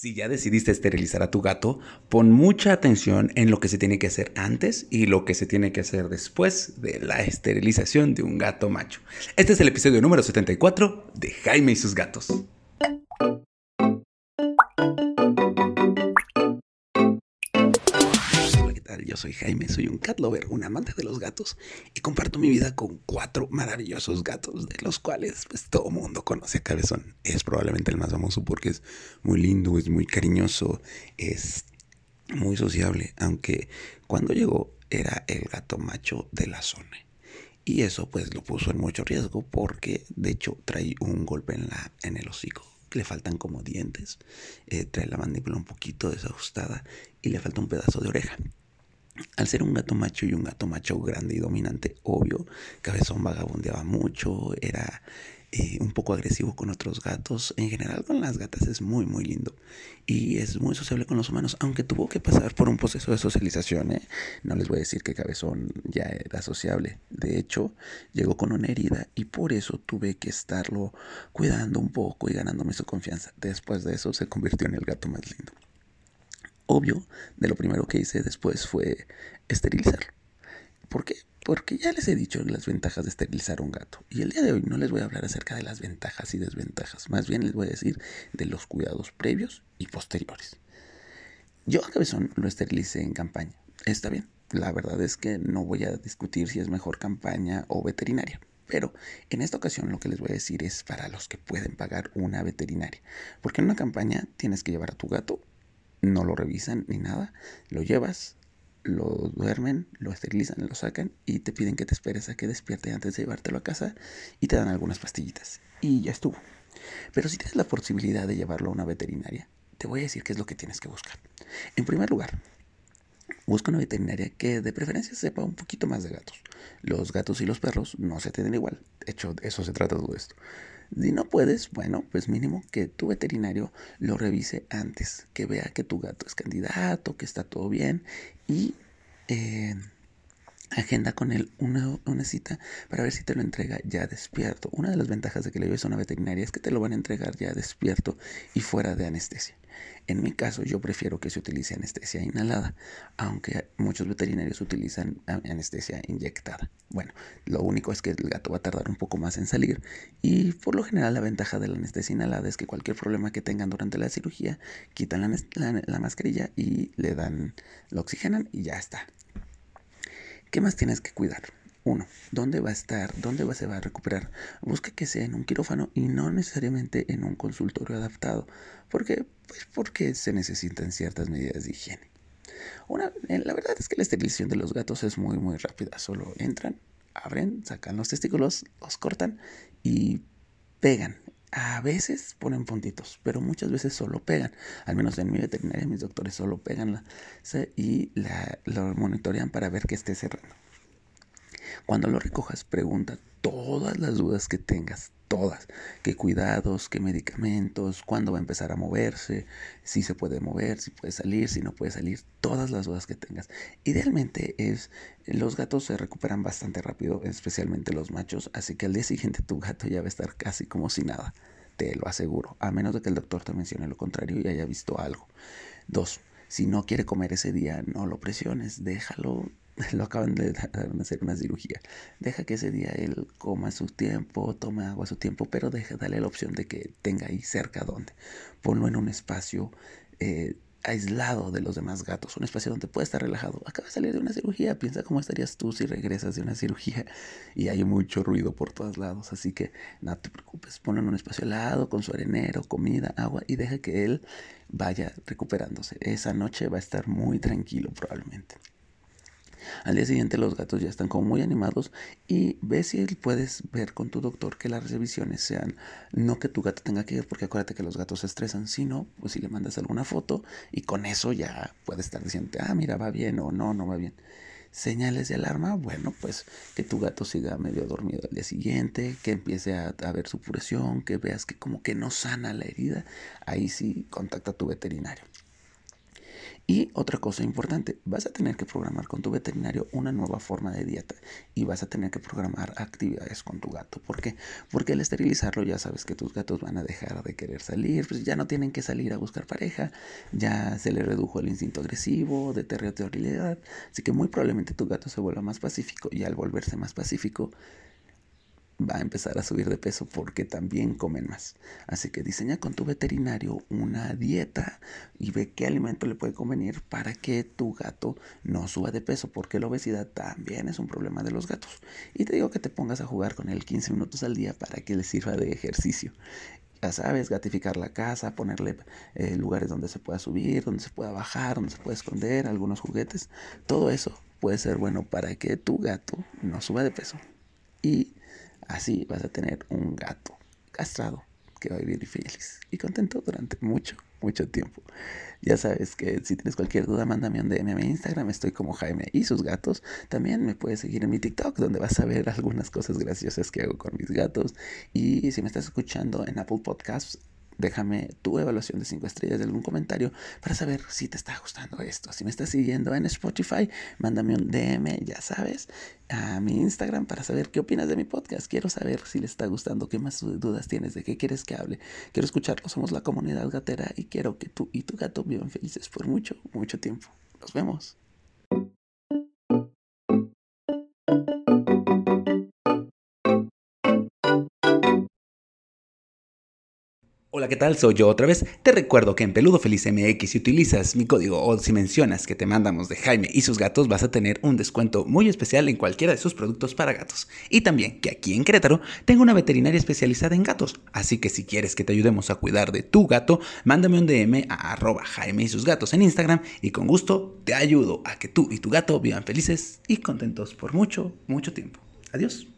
Si ya decidiste esterilizar a tu gato, pon mucha atención en lo que se tiene que hacer antes y lo que se tiene que hacer después de la esterilización de un gato macho. Este es el episodio número 74 de Jaime y sus gatos. Soy Jaime, soy un cat lover, un amante de los gatos y comparto mi vida con cuatro maravillosos gatos, de los cuales pues todo mundo conoce a Cabezón. Es probablemente el más famoso porque es muy lindo, es muy cariñoso, es muy sociable, aunque cuando llegó era el gato macho de la zona. Y eso pues lo puso en mucho riesgo porque de hecho trae un golpe en, la, en el hocico le faltan como dientes, eh, trae la mandíbula un poquito desajustada y le falta un pedazo de oreja. Al ser un gato macho y un gato macho grande y dominante, obvio, Cabezón vagabundeaba mucho, era eh, un poco agresivo con otros gatos. En general con las gatas es muy, muy lindo. Y es muy sociable con los humanos, aunque tuvo que pasar por un proceso de socialización. ¿eh? No les voy a decir que Cabezón ya era sociable. De hecho, llegó con una herida y por eso tuve que estarlo cuidando un poco y ganándome su confianza. Después de eso se convirtió en el gato más lindo obvio, de lo primero que hice después fue esterilizarlo. ¿Por qué? Porque ya les he dicho las ventajas de esterilizar un gato. Y el día de hoy no les voy a hablar acerca de las ventajas y desventajas. Más bien les voy a decir de los cuidados previos y posteriores. Yo a Cabezón lo esterilicé en campaña. Está bien. La verdad es que no voy a discutir si es mejor campaña o veterinaria. Pero en esta ocasión lo que les voy a decir es para los que pueden pagar una veterinaria. Porque en una campaña tienes que llevar a tu gato no lo revisan ni nada, lo llevas, lo duermen, lo esterilizan, lo sacan y te piden que te esperes a que despierte antes de llevártelo a casa y te dan algunas pastillitas. Y ya estuvo. Pero si tienes la posibilidad de llevarlo a una veterinaria, te voy a decir qué es lo que tienes que buscar. En primer lugar, busca una veterinaria que de preferencia sepa un poquito más de gatos. Los gatos y los perros no se tienen igual. De hecho, eso se trata todo esto. Si no puedes, bueno, pues mínimo que tu veterinario lo revise antes, que vea que tu gato es candidato, que está todo bien y eh, agenda con él una, una, cita para ver si te lo entrega ya despierto. Una de las ventajas de que le lleves a una veterinaria es que te lo van a entregar ya despierto y fuera de anestesia. En mi caso, yo prefiero que se utilice anestesia inhalada, aunque muchos veterinarios utilizan anestesia inyectada. Bueno, lo único es que el gato va a tardar un poco más en salir y por lo general la ventaja de la anestesia inhalada es que cualquier problema que tengan durante la cirugía, quitan la, la mascarilla y le dan, lo oxigenan y ya está. ¿Qué más tienes que cuidar? Uno, ¿dónde va a estar? ¿Dónde se va a recuperar? Busca que sea en un quirófano y no necesariamente en un consultorio adaptado. ¿Por qué? Pues porque se necesitan ciertas medidas de higiene. Una, eh, la verdad es que la esterilización de los gatos es muy, muy rápida. Solo entran, abren, sacan los testículos, los cortan y pegan. A veces ponen puntitos, pero muchas veces solo pegan. Al menos en mi veterinaria, mis doctores solo pegan la, y la, lo monitorean para ver que esté cerrando. Cuando lo recojas, pregunta todas las dudas que tengas, todas. ¿Qué cuidados, qué medicamentos, cuándo va a empezar a moverse, si se puede mover, si puede salir, si no puede salir, todas las dudas que tengas. Idealmente es, los gatos se recuperan bastante rápido, especialmente los machos, así que al día siguiente tu gato ya va a estar casi como si nada, te lo aseguro, a menos de que el doctor te mencione lo contrario y haya visto algo. Dos, si no quiere comer ese día, no lo presiones, déjalo lo acaban de hacer una cirugía. Deja que ese día él coma su tiempo, tome agua su tiempo, pero deja, dale la opción de que tenga ahí cerca donde. Ponlo en un espacio eh, aislado de los demás gatos, un espacio donde pueda estar relajado. Acaba de salir de una cirugía, piensa cómo estarías tú si regresas de una cirugía y hay mucho ruido por todos lados. Así que no te preocupes, ponlo en un espacio helado, con su arenero, comida, agua y deja que él vaya recuperándose. Esa noche va a estar muy tranquilo probablemente. Al día siguiente los gatos ya están como muy animados y ve si puedes ver con tu doctor que las revisiones sean no que tu gato tenga que ir porque acuérdate que los gatos se estresan, sino pues si le mandas alguna foto y con eso ya puedes estar diciendo, ah, mira, va bien o no, no va bien. Señales de alarma, bueno, pues que tu gato siga medio dormido al día siguiente, que empiece a, a ver su que veas que como que no sana la herida, ahí sí contacta a tu veterinario. Y otra cosa importante, vas a tener que programar con tu veterinario una nueva forma de dieta y vas a tener que programar actividades con tu gato. ¿Por qué? Porque al esterilizarlo ya sabes que tus gatos van a dejar de querer salir, pues ya no tienen que salir a buscar pareja, ya se le redujo el instinto agresivo, de territorialidad, así que muy probablemente tu gato se vuelva más pacífico y al volverse más pacífico va a empezar a subir de peso porque también comen más. Así que diseña con tu veterinario una dieta y ve qué alimento le puede convenir para que tu gato no suba de peso, porque la obesidad también es un problema de los gatos. Y te digo que te pongas a jugar con él 15 minutos al día para que le sirva de ejercicio. Ya sabes, gatificar la casa, ponerle eh, lugares donde se pueda subir, donde se pueda bajar, donde se pueda esconder, algunos juguetes. Todo eso puede ser bueno para que tu gato no suba de peso. Y Así vas a tener un gato castrado que va a vivir feliz y contento durante mucho, mucho tiempo. Ya sabes que si tienes cualquier duda, mándame un DM a mi Instagram. Estoy como Jaime y sus gatos. También me puedes seguir en mi TikTok, donde vas a ver algunas cosas graciosas que hago con mis gatos. Y si me estás escuchando en Apple Podcasts, déjame tu evaluación de 5 estrellas de algún comentario para saber si te está gustando esto. Si me estás siguiendo en Spotify, mándame un DM, ya sabes, a mi Instagram para saber qué opinas de mi podcast. Quiero saber si le está gustando, qué más dudas tienes, de qué quieres que hable. Quiero escucharlo, somos la comunidad gatera y quiero que tú y tu gato vivan felices por mucho, mucho tiempo. Nos vemos. Hola, ¿qué tal? Soy yo otra vez. Te recuerdo que en Peludo Feliz MX, si utilizas mi código o si mencionas que te mandamos de Jaime y sus gatos, vas a tener un descuento muy especial en cualquiera de sus productos para gatos. Y también que aquí en Querétaro tengo una veterinaria especializada en gatos. Así que si quieres que te ayudemos a cuidar de tu gato, mándame un DM a arroba Jaime y sus gatos en Instagram y con gusto te ayudo a que tú y tu gato vivan felices y contentos por mucho, mucho tiempo. Adiós.